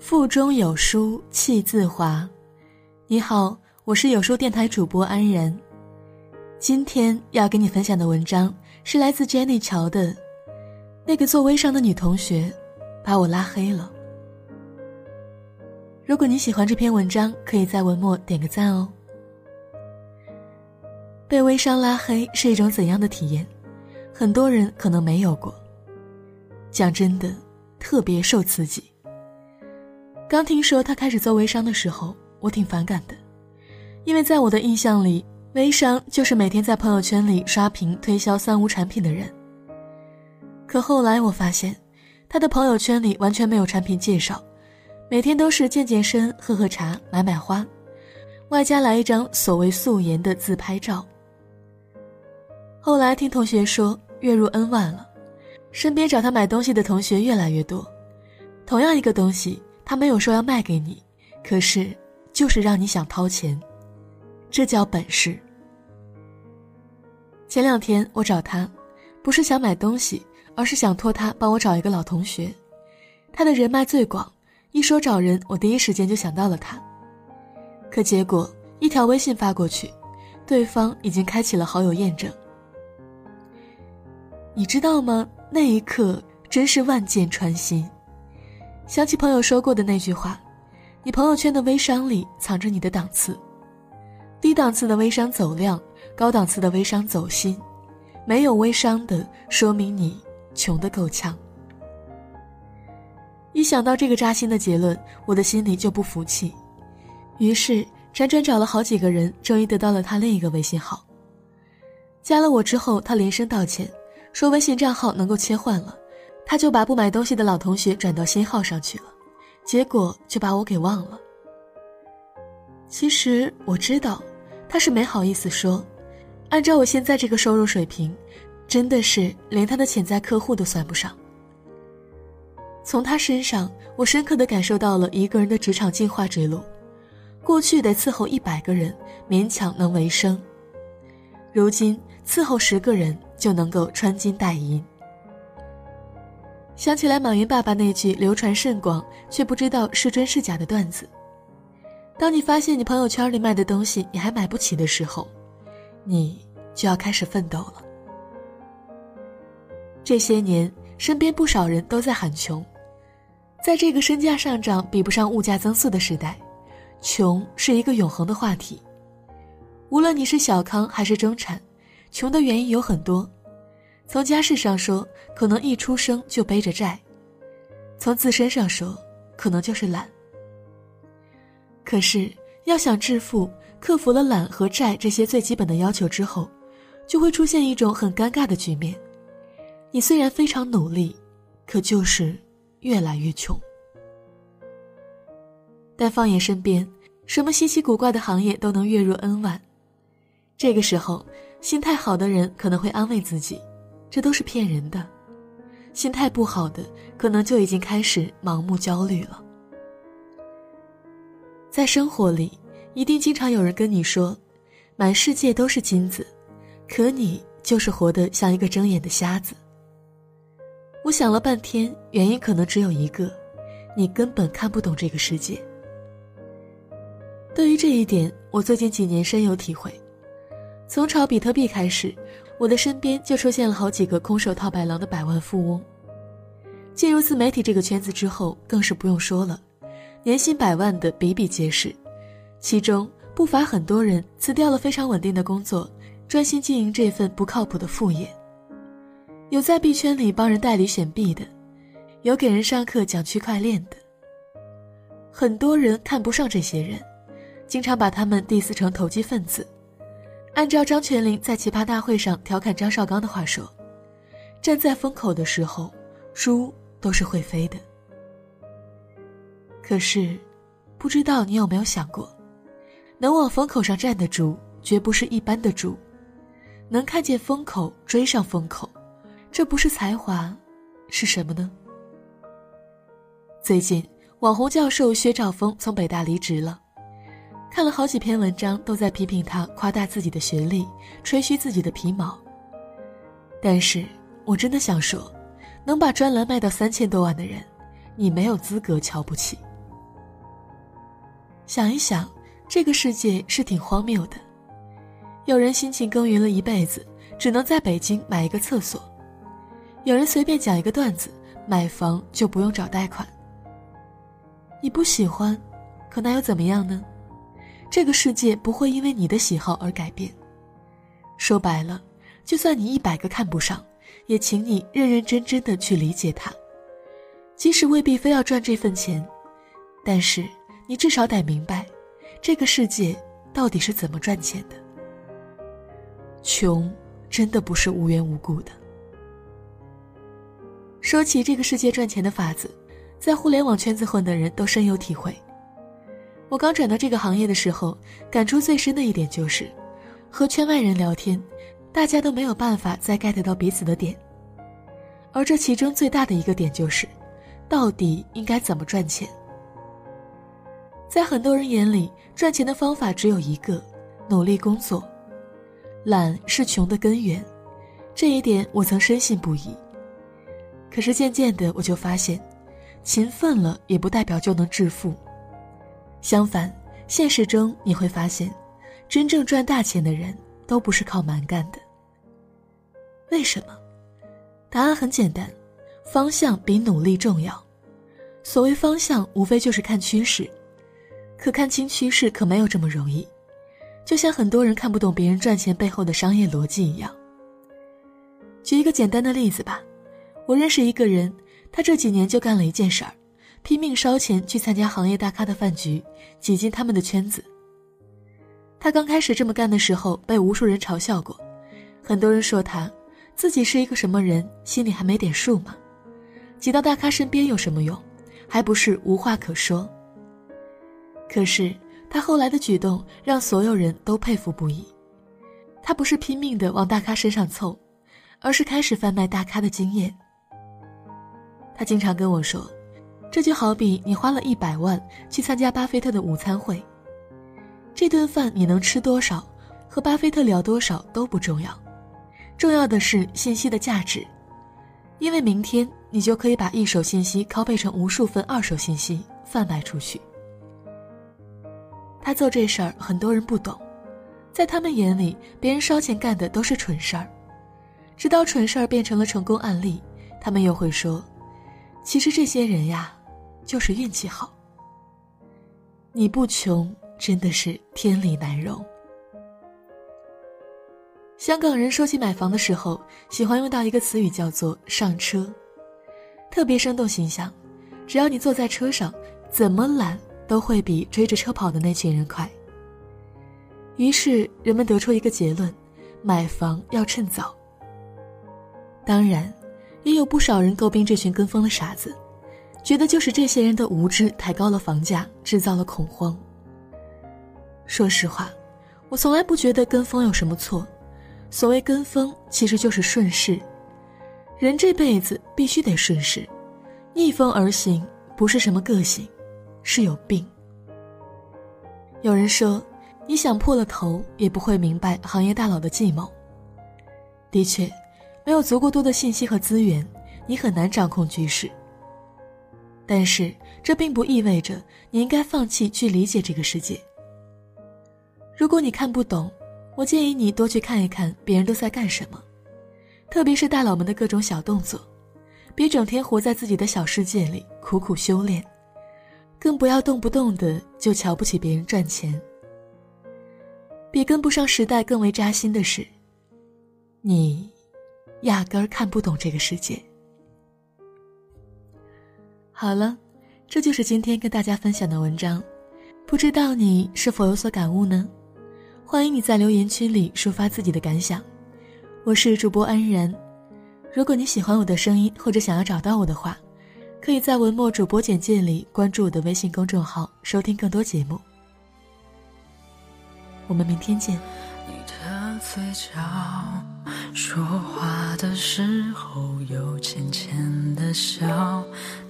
腹中有书气自华。你好，我是有书电台主播安然。今天要跟你分享的文章是来自 Jenny 乔的。那个做微商的女同学，把我拉黑了。如果你喜欢这篇文章，可以在文末点个赞哦。被微商拉黑是一种怎样的体验？很多人可能没有过。讲真的，特别受刺激。刚听说他开始做微商的时候，我挺反感的，因为在我的印象里，微商就是每天在朋友圈里刷屏推销三无产品的人。可后来我发现，他的朋友圈里完全没有产品介绍，每天都是健健身、喝喝茶、买买花，外加来一张所谓素颜的自拍照。后来听同学说，月入 N 万了，身边找他买东西的同学越来越多，同样一个东西。他没有说要卖给你，可是就是让你想掏钱，这叫本事。前两天我找他，不是想买东西，而是想托他帮我找一个老同学。他的人脉最广，一说找人，我第一时间就想到了他。可结果一条微信发过去，对方已经开启了好友验证。你知道吗？那一刻真是万箭穿心。想起朋友说过的那句话：“你朋友圈的微商里藏着你的档次，低档次的微商走量，高档次的微商走心，没有微商的，说明你穷得够呛。”一想到这个扎心的结论，我的心里就不服气，于是辗转找了好几个人，终于得到了他另一个微信号。加了我之后，他连声道歉，说微信账号能够切换了。他就把不买东西的老同学转到新号上去了，结果就把我给忘了。其实我知道，他是没好意思说。按照我现在这个收入水平，真的是连他的潜在客户都算不上。从他身上，我深刻的感受到了一个人的职场进化之路。过去得伺候一百个人，勉强能为生；如今伺候十个人就能够穿金戴银。想起来马云爸爸那句流传甚广却不知道是真是假的段子：当你发现你朋友圈里卖的东西你还买不起的时候，你就要开始奋斗了。这些年，身边不少人都在喊穷，在这个身价上涨比不上物价增速的时代，穷是一个永恒的话题。无论你是小康还是中产，穷的原因有很多。从家世上说，可能一出生就背着债；从自身上说，可能就是懒。可是要想致富，克服了懒和债这些最基本的要求之后，就会出现一种很尴尬的局面：你虽然非常努力，可就是越来越穷。但放眼身边，什么稀奇古怪的行业都能月入 N 万，这个时候，心态好的人可能会安慰自己。这都是骗人的，心态不好的可能就已经开始盲目焦虑了。在生活里，一定经常有人跟你说：“满世界都是金子，可你就是活得像一个睁眼的瞎子。”我想了半天，原因可能只有一个：你根本看不懂这个世界。对于这一点，我最近几年深有体会。从炒比特币开始。我的身边就出现了好几个空手套白狼的百万富翁。进入自媒体这个圈子之后，更是不用说了，年薪百万的比比皆是，其中不乏很多人辞掉了非常稳定的工作，专心经营这份不靠谱的副业。有在币圈里帮人代理选币的，有给人上课讲区块链的。很多人看不上这些人，经常把他们 diss 成投机分子。按照张泉灵在奇葩大会上调侃张绍刚的话说：“站在风口的时候，猪都是会飞的。”可是，不知道你有没有想过，能往风口上站的猪，绝不是一般的猪，能看见风口追上风口，这不是才华，是什么呢？最近，网红教授薛兆丰从北大离职了。看了好几篇文章，都在批评他夸大自己的学历，吹嘘自己的皮毛。但是我真的想说，能把专栏卖到三千多万的人，你没有资格瞧不起。想一想，这个世界是挺荒谬的。有人辛勤耕耘了一辈子，只能在北京买一个厕所；有人随便讲一个段子，买房就不用找贷款。你不喜欢，可那又怎么样呢？这个世界不会因为你的喜好而改变。说白了，就算你一百个看不上，也请你认认真真的去理解它。即使未必非要赚这份钱，但是你至少得明白，这个世界到底是怎么赚钱的。穷真的不是无缘无故的。说起这个世界赚钱的法子，在互联网圈子混的人都深有体会。我刚转到这个行业的时候，感触最深的一点就是，和圈外人聊天，大家都没有办法再 get 到彼此的点。而这其中最大的一个点就是，到底应该怎么赚钱？在很多人眼里，赚钱的方法只有一个：努力工作。懒是穷的根源，这一点我曾深信不疑。可是渐渐的，我就发现，勤奋了也不代表就能致富。相反，现实中你会发现，真正赚大钱的人都不是靠蛮干的。为什么？答案很简单，方向比努力重要。所谓方向，无非就是看趋势，可看清趋势可没有这么容易。就像很多人看不懂别人赚钱背后的商业逻辑一样。举一个简单的例子吧，我认识一个人，他这几年就干了一件事儿。拼命烧钱去参加行业大咖的饭局，挤进他们的圈子。他刚开始这么干的时候，被无数人嘲笑过，很多人说他自己是一个什么人，心里还没点数吗？挤到大咖身边有什么用？还不是无话可说。可是他后来的举动让所有人都佩服不已。他不是拼命的往大咖身上凑，而是开始贩卖大咖的经验。他经常跟我说。这就好比你花了一百万去参加巴菲特的午餐会，这顿饭你能吃多少，和巴菲特聊多少都不重要，重要的是信息的价值，因为明天你就可以把一手信息拷贝成无数份二手信息贩卖出去。他做这事儿，很多人不懂，在他们眼里，别人烧钱干的都是蠢事儿，直到蠢事儿变成了成功案例，他们又会说，其实这些人呀。就是运气好。你不穷，真的是天理难容。香港人说起买房的时候，喜欢用到一个词语叫做“上车”，特别生动形象。只要你坐在车上，怎么懒都会比追着车跑的那群人快。于是人们得出一个结论：买房要趁早。当然，也有不少人诟病这群跟风的傻子。觉得就是这些人的无知抬高了房价，制造了恐慌。说实话，我从来不觉得跟风有什么错。所谓跟风，其实就是顺势。人这辈子必须得顺势，逆风而行不是什么个性，是有病。有人说，你想破了头也不会明白行业大佬的计谋。的确，没有足够多的信息和资源，你很难掌控局势。但是这并不意味着你应该放弃去理解这个世界。如果你看不懂，我建议你多去看一看别人都在干什么，特别是大佬们的各种小动作，别整天活在自己的小世界里苦苦修炼，更不要动不动的就瞧不起别人赚钱。比跟不上时代更为扎心的是，你压根儿看不懂这个世界。好了，这就是今天跟大家分享的文章，不知道你是否有所感悟呢？欢迎你在留言区里抒发自己的感想。我是主播安然，如果你喜欢我的声音或者想要找到我的话，可以在文末主播简介里关注我的微信公众号，收听更多节目。我们明天见。嘴角。说话的时候有浅浅的笑，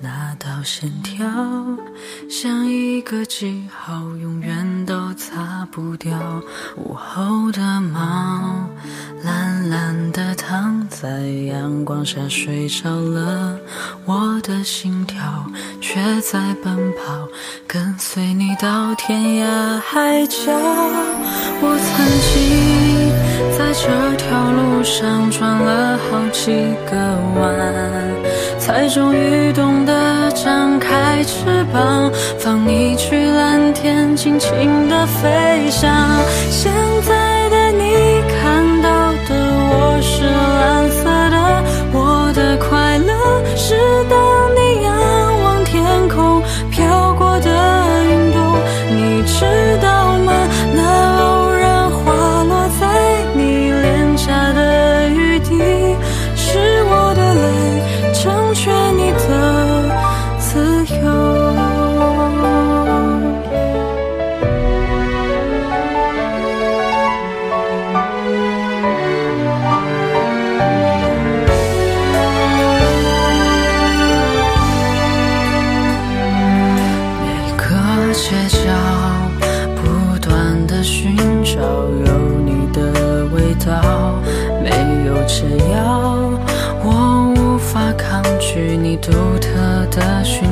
那道线条像一个记号，永远都。擦不掉午后的猫，懒懒的躺在阳光下睡着了，我的心跳却在奔跑，跟随你到天涯海角。我曾经在这条路上转了好几个弯，才终于懂得张开翅膀，放你去蓝天，尽情的飞翔。现在独特的讯